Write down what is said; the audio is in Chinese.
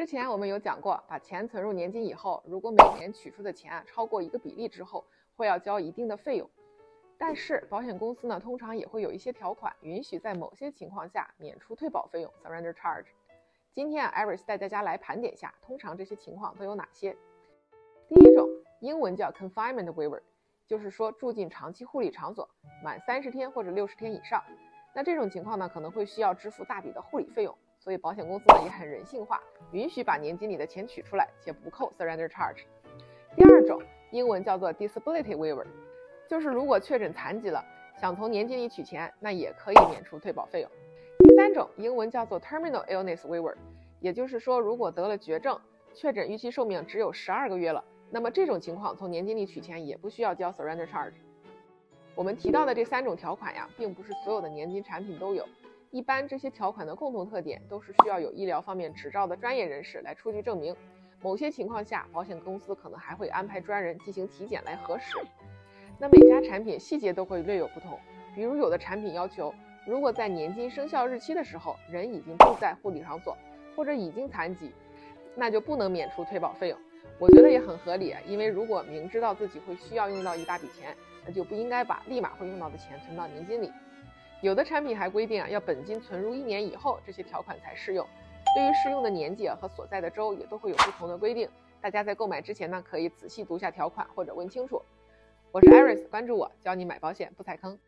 之前我们有讲过，把钱存入年金以后，如果每年取出的钱啊超过一个比例之后，会要交一定的费用。但是保险公司呢，通常也会有一些条款，允许在某些情况下免除退保费用 （surrender charge）。今天啊，Iris 带大家来盘点下，通常这些情况都有哪些。第一种，英文叫 confinement waiver，就是说住进长期护理场所满三十天或者六十天以上，那这种情况呢，可能会需要支付大笔的护理费用。所以保险公司呢也很人性化，允许把年金里的钱取出来，且不扣 surrender charge。第二种英文叫做 disability waiver，就是如果确诊残疾了，想从年金里取钱，那也可以免除退保费用。第三种英文叫做 terminal illness waiver，也就是说如果得了绝症，确诊预期寿命只有十二个月了，那么这种情况从年金里取钱也不需要交 surrender charge。我们提到的这三种条款呀，并不是所有的年金产品都有。一般这些条款的共同特点都是需要有医疗方面执照的专业人士来出具证明。某些情况下，保险公司可能还会安排专人进行体检来核实。那每家产品细节都会略有不同，比如有的产品要求，如果在年金生效日期的时候人已经不在护理场所或者已经残疾，那就不能免除退保费用。我觉得也很合理，因为如果明知道自己会需要用到一大笔钱，那就不应该把立马会用到的钱存到年金里。有的产品还规定啊，要本金存入一年以后，这些条款才适用。对于适用的年纪和所在的州，也都会有不同的规定。大家在购买之前呢，可以仔细读下条款或者问清楚。我是 Iris，关注我，教你买保险不踩坑。